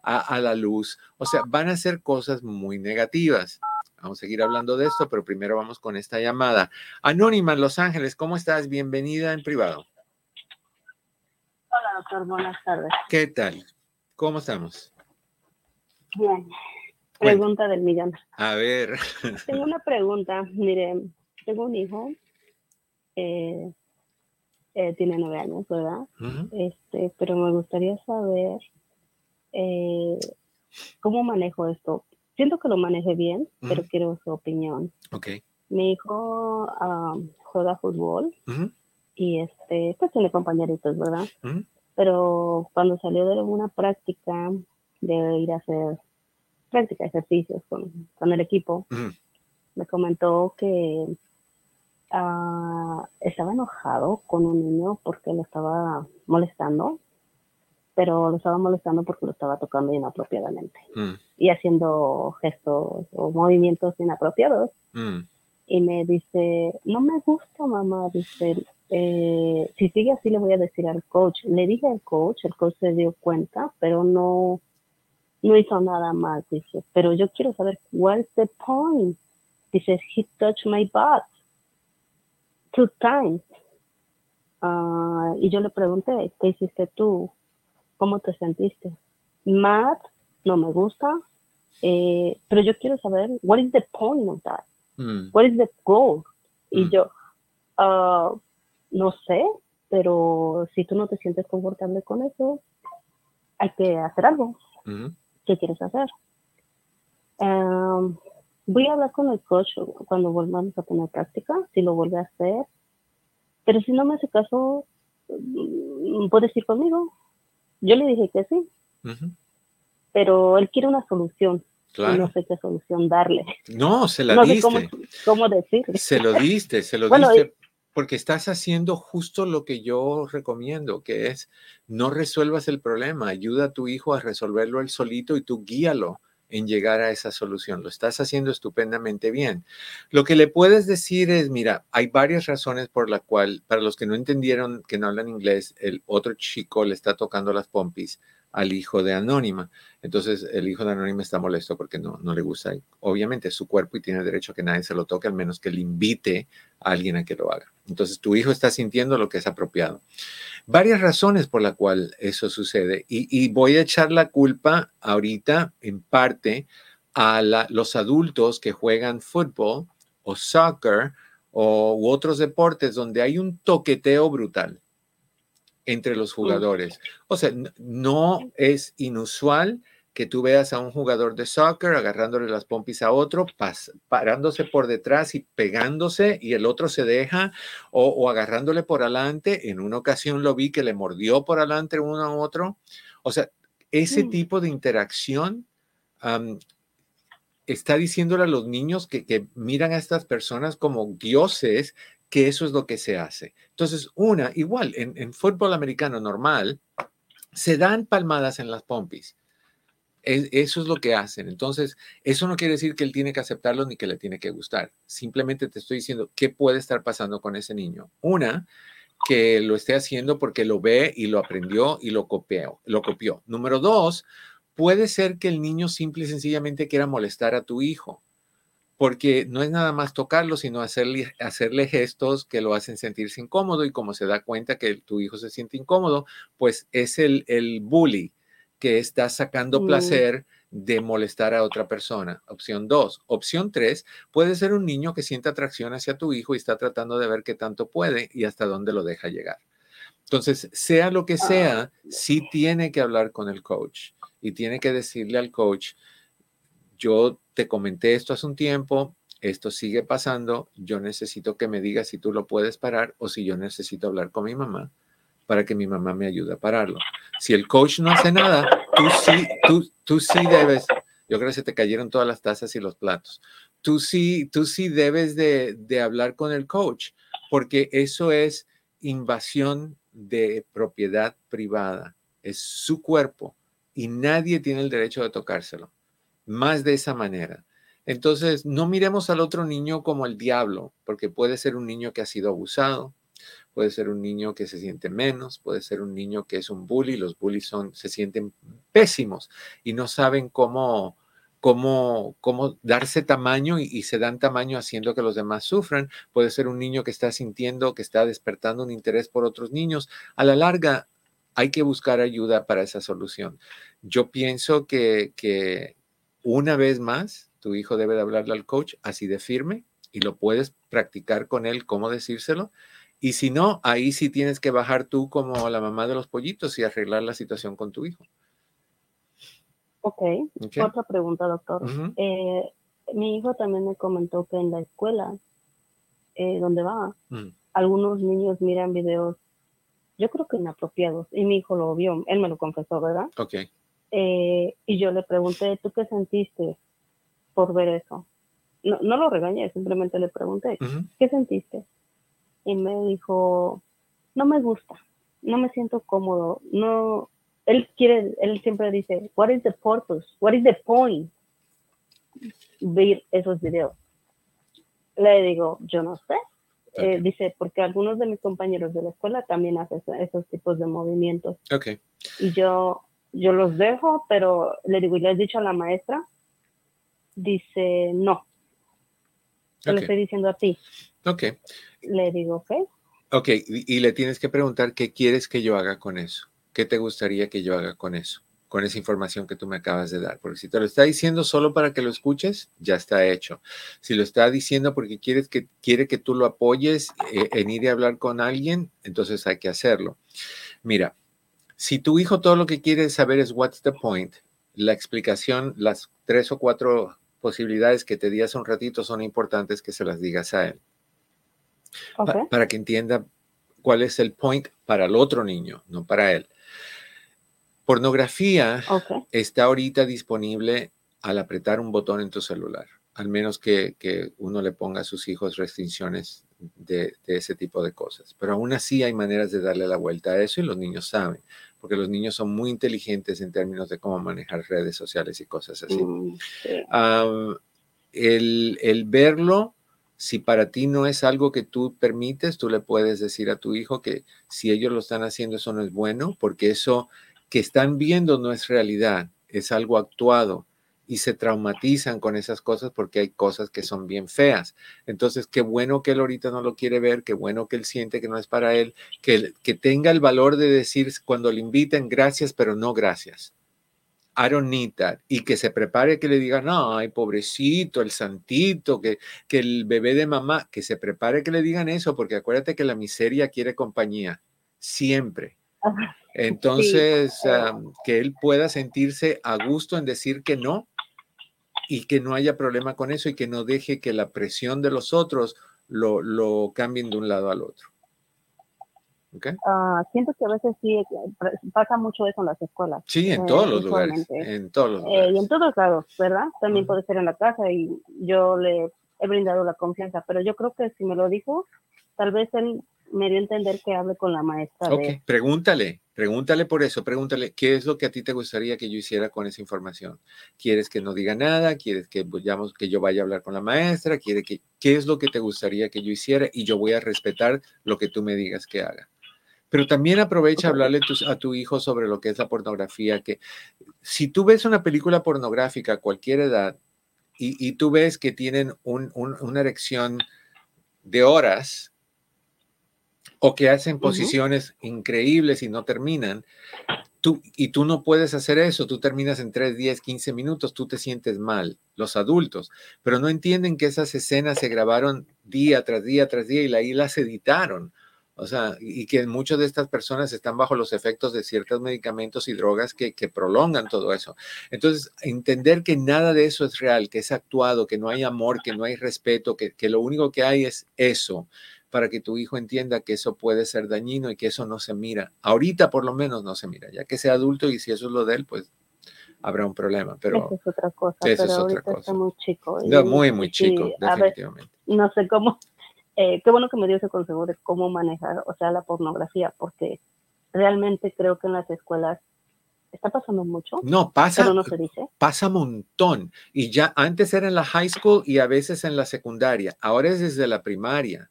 Speaker 3: a, la luz. O sea, van a hacer cosas muy negativas. Vamos a seguir hablando de esto, pero primero vamos con esta llamada. Anónima en Los Ángeles, ¿cómo estás? Bienvenida en privado.
Speaker 5: Hola, doctor, buenas tardes.
Speaker 3: ¿Qué tal? ¿Cómo estamos?
Speaker 5: Bien. Pregunta del millón.
Speaker 3: A ver.
Speaker 5: Tengo una pregunta. Mire, tengo un hijo. Eh, eh, tiene nueve años, ¿verdad? este, pero me gustaría saber eh, cómo manejo esto. Siento que lo maneje bien, pero quiero su opinión.
Speaker 3: Okay.
Speaker 5: Mi hijo juega fútbol y este, pues tiene compañeritos, ¿verdad? Pero cuando salió de una práctica de ir a hacer práctica, ejercicios con, con el equipo, me comentó que ah, estaba enojado con un niño porque lo estaba molestando, pero lo estaba molestando porque lo estaba tocando inapropiadamente mm. y haciendo gestos o movimientos inapropiados. Mm. Y me dice, no me gusta, mamá, dice, eh, si sigue así le voy a decir al coach. Le dije al coach, el coach se dio cuenta, pero no, no hizo nada más, dice, pero yo quiero saber, what's the point? Dice, he touched my butt two times. Ah, y yo le pregunté, ¿qué hiciste tú? ¿Cómo te sentiste? Mad, no me gusta, eh, pero yo quiero saber, what is the point of that? Mm. What is the goal? Y mm. yo, ah, no sé, pero si tú no te sientes confortable con eso, hay que hacer algo. ¿Qué quieres hacer? voy a hablar con el coach cuando volvamos a tener práctica, si lo vuelve a hacer. Pero si no me hace caso, mm, puedes ir conmigo. Yo le dije que sí. Pero él quiere una solución. no sé qué solución darle.
Speaker 3: No, se la diste.
Speaker 5: cómo, cómo decirle.
Speaker 3: Se lo diste, se lo diste porque estás haciendo justo lo que yo recomiendo, que es no resuelvas el problema, ayuda a tu hijo a resolverlo él solito y tú guíalo en llegar a esa solución. Lo estás haciendo estupendamente bien. Lo que le puedes decir es, mira, hay varias razones por la cual, para los que no entendieron, que no hablan inglés, el otro chico le está tocando las pompis al hijo de Anónima. Entonces el hijo de Anónima está molesto porque no, no le gusta. Obviamente su cuerpo y tiene derecho a que nadie se lo toque, al menos que le invite a alguien a que lo haga. Entonces tu hijo está sintiendo lo que es apropiado. Varias razones por la cual eso sucede y, voy a echar la culpa ahorita en parte a los adultos que juegan fútbol o soccer o, u otros deportes donde hay un toqueteo brutal entre los jugadores. O sea, no es inusual que tú veas a un jugador de soccer agarrándole las pompis a otro, parándose por detrás y pegándose y el otro se deja o, agarrándole por adelante. En una ocasión lo vi que le mordió por adelante uno a otro. O sea, ese mm. tipo de interacción está diciéndole a los niños que, que, miran a estas personas como dioses que eso es lo que se hace. Entonces, una, igual, en, fútbol americano normal, se dan palmadas en las pompis. eso es lo que hacen. Entonces, eso no quiere decir que él tiene que aceptarlo ni que le tiene que gustar. Simplemente te estoy diciendo qué puede estar pasando con ese niño. Una, que lo esté haciendo porque lo ve y lo aprendió y lo copió. Lo copió. Número dos, puede ser que el niño simple y sencillamente quiera molestar a tu hijo porque no es nada más tocarlo, sino hacerle, hacerle gestos que lo hacen sentirse incómodo y como se da cuenta que tu hijo se siente incómodo, pues es el, el bully que está sacando mm. placer de molestar a otra persona. Opción dos. Opción tres, puede ser un niño que siente atracción hacia tu hijo y está tratando de ver qué tanto puede y hasta dónde lo deja llegar. Entonces, sea lo que ah, sea, sí tiene que hablar con el coach y tiene que decirle al coach, yo te comenté esto hace un tiempo, esto sigue pasando, yo necesito que me digas si tú lo puedes parar o si yo necesito hablar con mi mamá para que mi mamá me ayude a pararlo. Si el coach no hace nada, tú sí, tú, tú sí debes, yo creo que se te cayeron todas las tazas y los platos, tú sí, tú sí debes de, de hablar con el coach, porque eso es invasión de propiedad privada, es su cuerpo y nadie tiene el derecho de tocárselo más de esa manera. Entonces, no miremos al otro niño como el diablo, porque puede ser un niño que ha sido abusado, puede ser un niño que se siente menos, puede ser un niño que es un bully, los bullies son, se sienten pésimos y no saben cómo, cómo, cómo darse tamaño y, se dan tamaño haciendo que los demás sufran. Puede ser un niño que está sintiendo, que está despertando un interés por otros niños. A la larga, hay que buscar ayuda para esa solución. Yo pienso que, una vez más, tu hijo debe de hablarle al coach así de firme y lo puedes practicar con él cómo decírselo. Y si no, ahí sí tienes que bajar tú como la mamá de los pollitos y arreglar la situación con tu hijo.
Speaker 5: Ok, otra pregunta, doctor. Eh, mi hijo también me comentó que en la escuela eh, donde va, mm. algunos niños miran videos, yo creo que inapropiados, y mi hijo lo vio, él me lo confesó, ¿verdad?
Speaker 3: Ok.
Speaker 5: Eh, y yo le pregunté, ¿tú qué sentiste por ver eso? No, no lo regañé, simplemente le pregunté, ¿qué sentiste? Y me dijo, no me gusta, no me siento cómodo, no, él quiere, él siempre dice, what is the purpose, what is the point? Ver esos videos. Le digo, yo no sé. Eh, dice, porque algunos de mis compañeros de la escuela también hacen esos tipos de movimientos.
Speaker 3: Okay.
Speaker 5: Y yo, yo los dejo, pero le digo, ¿y le has dicho a la maestra? Dice, no. Te lo estoy diciendo a ti.
Speaker 3: Ok.
Speaker 5: Le digo, ok.
Speaker 3: Ok, y, le tienes que preguntar qué quieres que yo haga con eso. ¿Qué te gustaría que yo haga con eso? con esa información que tú me acabas de dar. Porque si te lo está diciendo solo para que lo escuches, ya está hecho. Si lo está diciendo porque quieres que, quiere que tú lo apoyes eh, en ir a hablar con alguien, entonces hay que hacerlo. Mira, si tu hijo todo lo que quiere saber es what's the point, la explicación, las tres o cuatro posibilidades que te di hace un ratito son importantes que se las digas a él. para que entienda cuál es el point para el otro niño, no para él. Pornografía está ahorita disponible al apretar un botón en tu celular, al menos que, uno le ponga a sus hijos restricciones de, ese tipo de cosas. Pero aún así hay maneras de darle la vuelta a eso y los niños saben, porque los niños son muy inteligentes en términos de cómo manejar redes sociales y cosas así. Mm, el, el verlo si para ti no es algo que tú permites, tú le puedes decir a tu hijo que si ellos lo están haciendo, eso no es bueno, porque eso que están viendo no es realidad, es algo actuado y se traumatizan con esas cosas porque hay cosas que son bien feas. Entonces, qué bueno que él ahorita no lo quiere ver, qué bueno que él siente que no es para él, que, que tenga el valor de decir cuando le inviten gracias, pero no gracias. I don't need that. Y que se prepare que le digan, ay, pobrecito, el santito, que, que el bebé de mamá, que se prepare que le digan eso, porque acuérdate que la miseria quiere compañía, siempre. Entonces, que él pueda sentirse a gusto en decir que no y que no haya problema con eso y que no deje que la presión de los otros lo, lo cambien de un lado al otro.
Speaker 5: Ah, siento que a veces sí eh, pasa mucho eso en las escuelas.
Speaker 3: Sí, en todos los lugares. En todos los
Speaker 5: lugares. y en todos lados, ¿verdad? También puede ser en la casa y yo le he brindado la confianza, pero yo creo que si me lo dijo, tal vez él me dio a entender que hable con la maestra.
Speaker 3: Ok, pregúntale, pregúntale por eso, pregúntale qué es lo que a ti te gustaría que yo hiciera con esa información. ¿Quieres que no diga nada? ¿Quieres que, vayamos, que yo vaya a hablar con la maestra? ¿Quiere que, ¿Qué es lo que te gustaría que yo hiciera? Y yo voy a respetar lo que tú me digas que haga. Pero también aprovecha a hablarle a tu hijo sobre lo que es la pornografía, que si tú ves una película pornográfica a cualquier edad y, tú ves que tienen una erección de horas o que hacen posiciones increíbles y no terminan, tú, y tú no puedes hacer eso, tú terminas en 3, 10, 15 minutos, tú te sientes mal, los adultos, pero no entienden que esas escenas se grabaron día tras día tras día y ahí las editaron. O sea, y que muchas de estas personas están bajo los efectos de ciertos medicamentos y drogas que, prolongan todo eso. Entonces, entender que nada de eso es real, que es actuado, que no hay amor, que no hay respeto, que, lo único que hay es eso, para que tu hijo entienda que eso puede ser dañino y que eso no se mira. Ahorita por lo menos no se mira, ya que sea adulto y si eso es lo de él, pues habrá un problema. Pero
Speaker 5: eso es otra cosa. Eso es otra cosa. Está muy chico.
Speaker 3: muy, muy chico, definitivamente.
Speaker 5: no sé cómo eh, qué bueno que me dio ese consejo de cómo manejar, o sea, la pornografía, porque realmente creo que en las escuelas está pasando mucho.
Speaker 3: No, pasa. Pero no se dice. Pasa montón. Y ya antes era en la high school y a veces en la secundaria. Ahora es desde la primaria.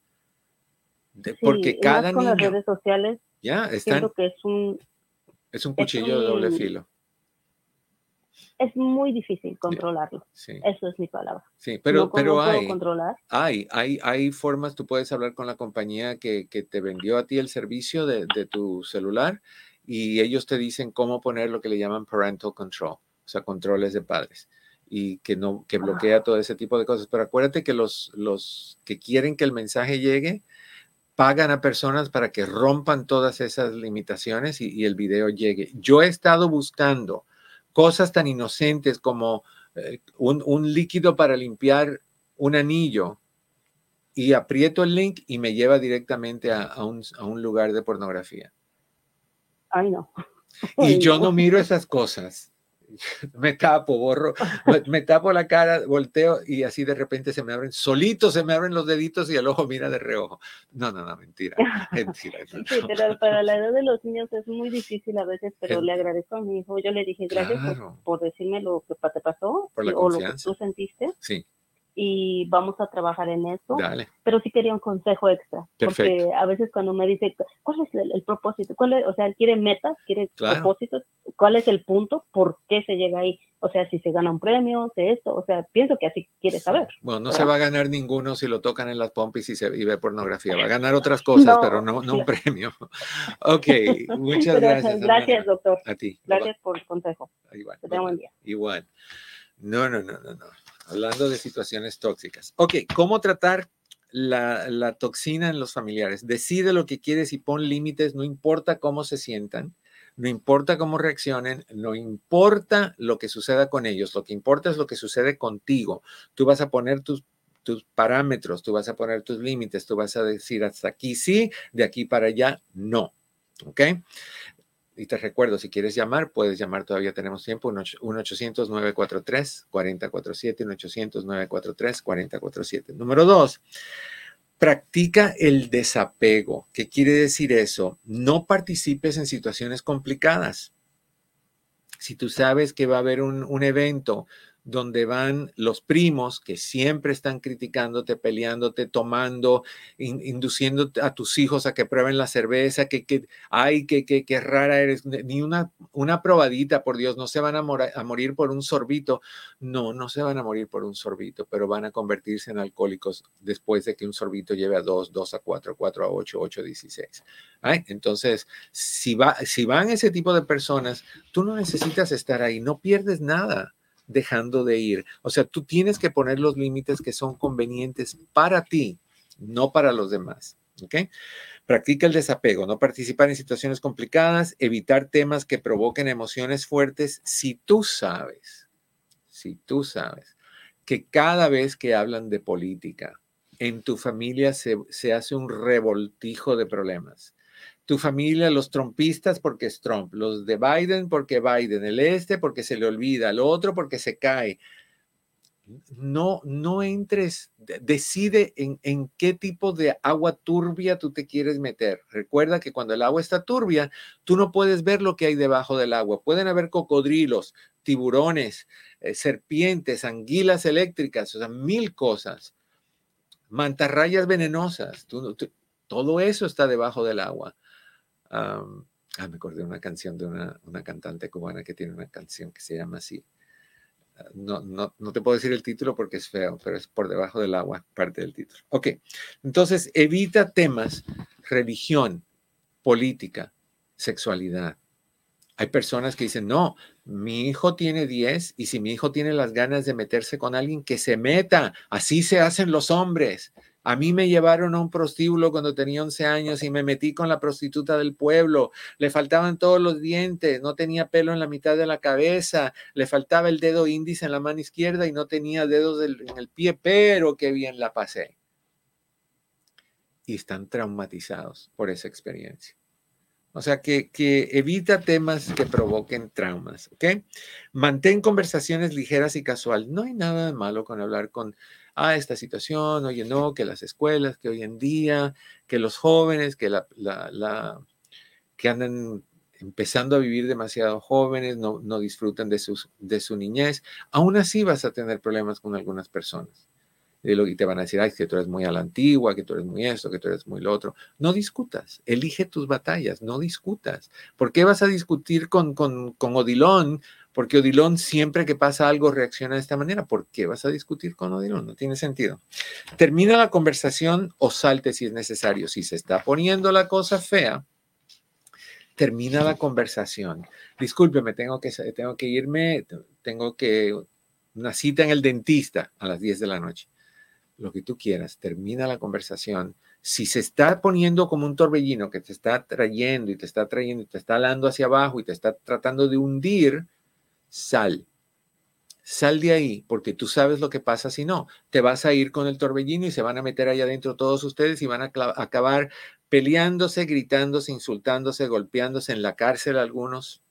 Speaker 3: Porque cada
Speaker 5: con
Speaker 3: niño.
Speaker 5: las redes sociales.
Speaker 3: Ya,
Speaker 5: están, que es un.
Speaker 3: Es un cuchillo de doble filo
Speaker 5: es muy difícil controlarlo. Eso es mi palabra.
Speaker 3: Sí, pero, pero hay, hay, hay, hay formas, tú puedes hablar con la compañía que, que te vendió a ti el servicio de, de, tu celular y ellos te dicen cómo poner lo que le llaman parental control, o sea, controles de padres y que no que bloquea todo ese tipo de cosas. Pero acuérdate que los, los que quieren que el mensaje llegue pagan a personas para que rompan todas esas limitaciones y, y el video llegue. Yo he estado buscando cosas tan inocentes como eh, un, líquido para limpiar un anillo y aprieto el link y me lleva directamente a, un, a un lugar de pornografía.
Speaker 5: Ay, no.
Speaker 3: Y yo no miro esas cosas. me tapo, borro, me tapo la cara, volteo y así de repente se me abren, solito se me abren los deditos y el ojo mira de reojo. No, no, no, mentira. mentira
Speaker 5: Sí, pero para la edad de los niños es muy difícil a veces, pero le agradezco a mi hijo. Yo le dije gracias por, decirme lo que te pasó
Speaker 3: o
Speaker 5: lo que tú sentiste.
Speaker 3: Sí.
Speaker 5: Y vamos a trabajar en eso. Pero sí quería un consejo extra, porque a veces cuando me dice, ¿cuál es el, propósito? ¿Cuál es, o sea, quiere metas, quiere propósitos, ¿cuál es el punto? ¿Por qué se llega ahí? O sea, si se gana un premio, de esto, o sea, pienso que así quiere saber.
Speaker 3: Bueno, no se va a ganar ninguno si lo tocan en las pompis y, se, y ve pornografía. Va a ganar otras cosas, pero no, no un premio. ok, muchas gracias.
Speaker 5: Gracias, doctor.
Speaker 3: A ti.
Speaker 5: Gracias por el consejo.
Speaker 3: Igual.
Speaker 5: Que tenga buen día.
Speaker 3: Igual. No, no, no, no, no. Hablando de situaciones tóxicas. Ok, ¿cómo tratar la, toxina en los familiares? Decide lo que quieres y pon límites, no importa cómo se sientan, no importa cómo reaccionen, no importa lo que suceda con ellos, lo que importa es lo que sucede contigo. Tú vas a poner tus, tus parámetros, tú vas a poner tus límites, tú vas a decir hasta aquí sí, de aquí para allá no. ¿Ok? Y te recuerdo, si quieres llamar, puedes llamar, todavía tenemos tiempo, 1-800-943-4047, 1-800-943-4047. Número dos, practica el desapego. ¿Qué quiere decir eso? No participes en situaciones complicadas. Si tú sabes que va a haber un, un evento donde van los primos que siempre están criticándote, peleándote, tomando, induciendo a tus hijos a que prueben la cerveza, que, que ay, que, que, rara eres, ni una, una probadita, por Dios, no se van a, a, morir por un sorbito. No, no se van a morir por un sorbito, pero van a convertirse en alcohólicos después de que un sorbito lleve a 2, 2 a 4, 4 a 8, 8 a 16. Entonces, si, va, si van ese tipo de personas, tú no necesitas estar ahí, no pierdes nada dejando de ir. O sea, tú tienes que poner los límites que son convenientes para ti, no para los demás. ¿Ok? Practica el desapego, no participar en situaciones complicadas, evitar temas que provoquen emociones fuertes si tú sabes, si tú sabes que cada vez que hablan de política, en tu familia se, se hace un revoltijo de problemas tu familia, los trompistas porque es Trump, los de Biden porque Biden, el este porque se le olvida, el otro porque se cae. No, no entres, decide en, en qué tipo de agua turbia tú te quieres meter. Recuerda que cuando el agua está turbia, tú no puedes ver lo que hay debajo del agua. Pueden haber cocodrilos, tiburones, eh, serpientes, anguilas eléctricas, o sea, mil cosas. Mantarrayas venenosas, todo eso está debajo del agua ah, me acordé de una canción de una, una, cantante cubana que tiene una canción que se llama así. Ah, no, no, no, te puedo decir el título porque es feo, pero es por debajo del agua, parte del título. Ok, entonces evita temas, religión, política, sexualidad. Hay personas que dicen, no, mi hijo tiene 10 y si mi hijo tiene las ganas de meterse con alguien, que se meta. Así se hacen los hombres. A mí me llevaron a un prostíbulo cuando tenía 11 años y me metí con la prostituta del pueblo. Le faltaban todos los dientes, no tenía pelo en la mitad de la cabeza, le faltaba el dedo índice en la mano izquierda y no tenía dedos en el pie, pero qué bien la pasé. Y están traumatizados por esa experiencia. O sea, que, que, evita temas que provoquen traumas, ¿ok? Mantén conversaciones ligeras y casuales. No hay nada de malo con hablar con a esta situación, oye, no, que las escuelas, que hoy en día, que los jóvenes, que la, que andan empezando a vivir demasiado jóvenes, no, no disfrutan de, sus, de su niñez, aún así vas a tener problemas con algunas personas. Y te van a decir, ay, que tú eres muy a la antigua, que tú eres muy esto, que tú eres muy lo otro. No discutas, elige tus batallas, no discutas. ¿Por qué vas a discutir con, con, con Odilón porque Odilon siempre que pasa algo reacciona de esta manera. ¿Por qué vas a discutir con Odilon? No tiene sentido. Termina la conversación o salte si es necesario. Si se está poniendo la cosa fea, termina la conversación. Discúlpeme, tengo que, tengo que irme, tengo que una cita en el dentista a las 10 de la noche. Lo que tú quieras, termina la conversación. Si se está poniendo como un torbellino que te está trayendo y te está trayendo y te está alando hacia abajo y te está tratando de hundir, sal. Sal de ahí, porque tú sabes lo que pasa si no. Te vas a ir con el torbellino y se van a meter allá adentro todos ustedes y van a acabar peleándose, gritándose, insultándose, golpeándose en la cárcel algunos.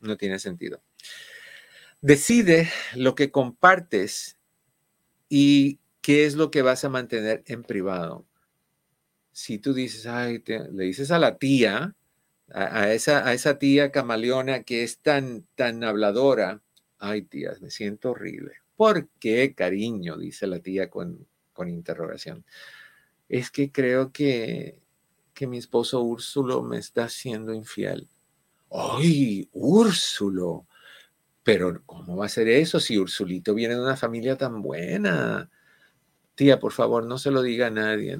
Speaker 3: No tiene sentido. Decide lo que compartes y qué es lo que vas a mantener en privado. Si tú dices, ay, le dices a la tía, a, esa, a esa tía camaleona que es tan, tan habladora, ay tías, me siento horrible. ¿Por qué, cariño? Dice la tía con, con interrogación. Es que creo que, que mi esposo Úrsulo me está haciendo infiel. ¡Ay, Úrsulo! Pero ¿cómo va a ser eso si Ursulito viene de una familia tan buena? Tía, por favor, no se lo diga a nadie.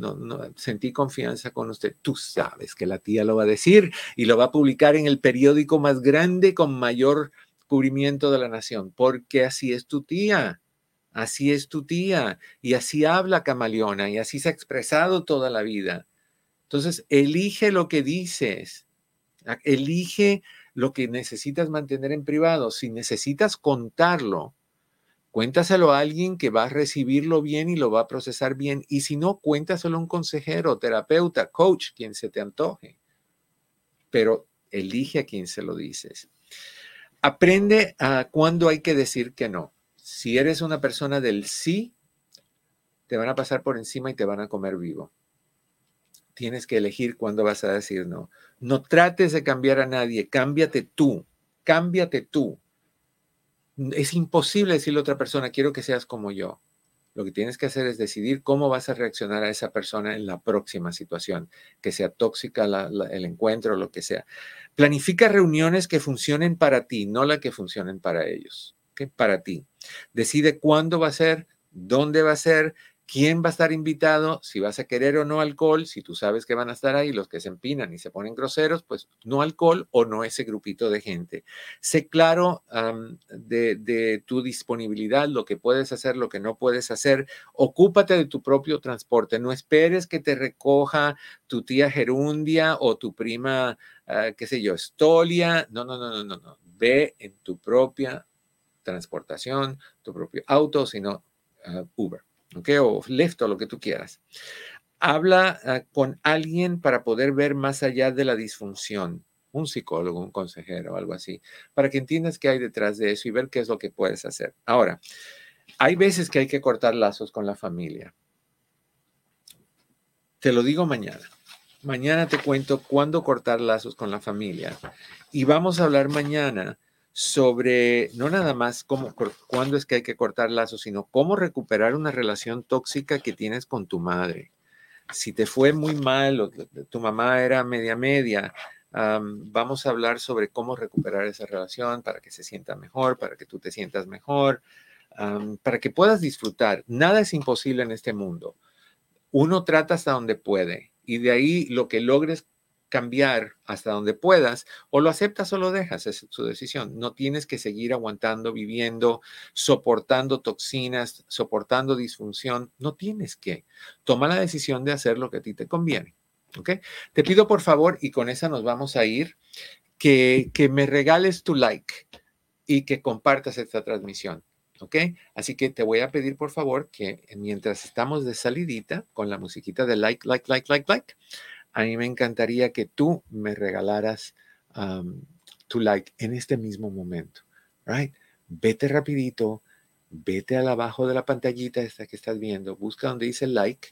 Speaker 3: Sentí confianza con usted. Tú sabes que la tía lo va a decir y lo va a publicar en el periódico más grande con mayor cubrimiento de la nación, porque así es tu tía. Así es tu tía. Y así habla Camaleona y así se ha expresado toda la vida. Entonces, elige lo que dices. Elige lo que necesitas mantener en privado. Si necesitas contarlo, Cuéntaselo a alguien que va a recibirlo bien y lo va a procesar bien. Y si no, cuéntaselo a un consejero, terapeuta, coach, quien se te antoje. Pero elige a quien se lo dices. Aprende a cuándo hay que decir que no. Si eres una persona del sí, te van a pasar por encima y te van a comer vivo. Tienes que elegir cuándo vas a decir no. No trates de cambiar a nadie, cámbiate tú, cámbiate tú es imposible decirle a otra persona, quiero que seas como yo. Lo que tienes que hacer es decidir cómo vas a reaccionar a esa persona en la próxima situación, que sea tóxica el encuentro lo que sea. Planifica reuniones que funcionen para ti, no las que funcionen para ellos. Para ti. Decide cuándo va a ser, dónde va a ser, quién va a estar invitado, si vas a querer o no alcohol, si tú sabes que van a estar ahí los que se empinan y se ponen groseros, pues no alcohol o no ese grupito de gente. Sé claro de, tu disponibilidad, lo que puedes hacer, lo que no puedes hacer. Ocúpate de tu propio transporte. No esperes que te recoja tu tía Gerundia o tu prima, ah, qué sé yo, Estolia. No, no, no, no, no, no. Ve en tu propia transportación, tu propio auto, sino ah, Uber. ¿Ok? O Lyft o lo que tú quieras. Habla ah, con alguien para poder ver más allá de la disfunción, un psicólogo, un consejero, algo así, para que entiendas qué hay detrás de eso y ver qué es lo que puedes hacer. Ahora, hay veces que hay que cortar lazos con la familia. Te lo digo mañana. Mañana te cuento cuándo cortar lazos con la familia. Y vamos a hablar mañana sobre no nada más cómo, cuándo es que hay que cortar lazos, sino cómo recuperar una relación tóxica que tienes con tu madre. Si te fue muy mal tu mamá era media media, vamos a hablar sobre cómo recuperar esa relación para que se sienta mejor, para que tú te sientas mejor, para que puedas disfrutar. Nada es imposible en este mundo. Uno trata hasta donde puede y de ahí lo que logres cambiar hasta donde puedas, o lo aceptas o lo dejas, es su decisión. No tienes que seguir aguantando, viviendo, soportando toxinas, soportando disfunción, no tienes que. Toma la decisión de hacer lo que a ti te conviene. ¿Ok? Te pido por favor, y con esa nos vamos a ir, que, que me regales tu like y que compartas esta transmisión. ¿Ok? Así que te voy a pedir por favor que mientras estamos de salidita con la musiquita de like, like, like, like, like, a mí me encantaría que tú me regalaras tu like en este mismo momento, right? Vete rapidito, vete al abajo de la pantallita esta que estás viendo, busca donde dice like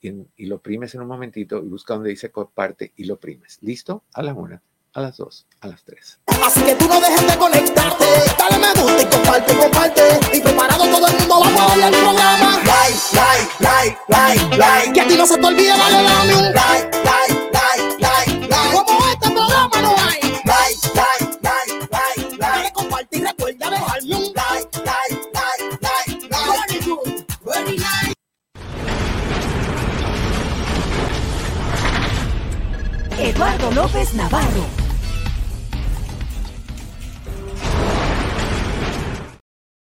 Speaker 3: y, lo primes en un momentito y busca donde dice comparte y lo primes. ¿Listo? A la una, a las dos, a las tres.
Speaker 2: Así que tú no dejes de conectarte, dale me gusta y comparte, comparte. Y preparado todo el mundo, vamos a darle al programa. Like, like, like, like, like. Que a ti no se te olvide, dale, dame un like.
Speaker 6: Eduardo López Navarro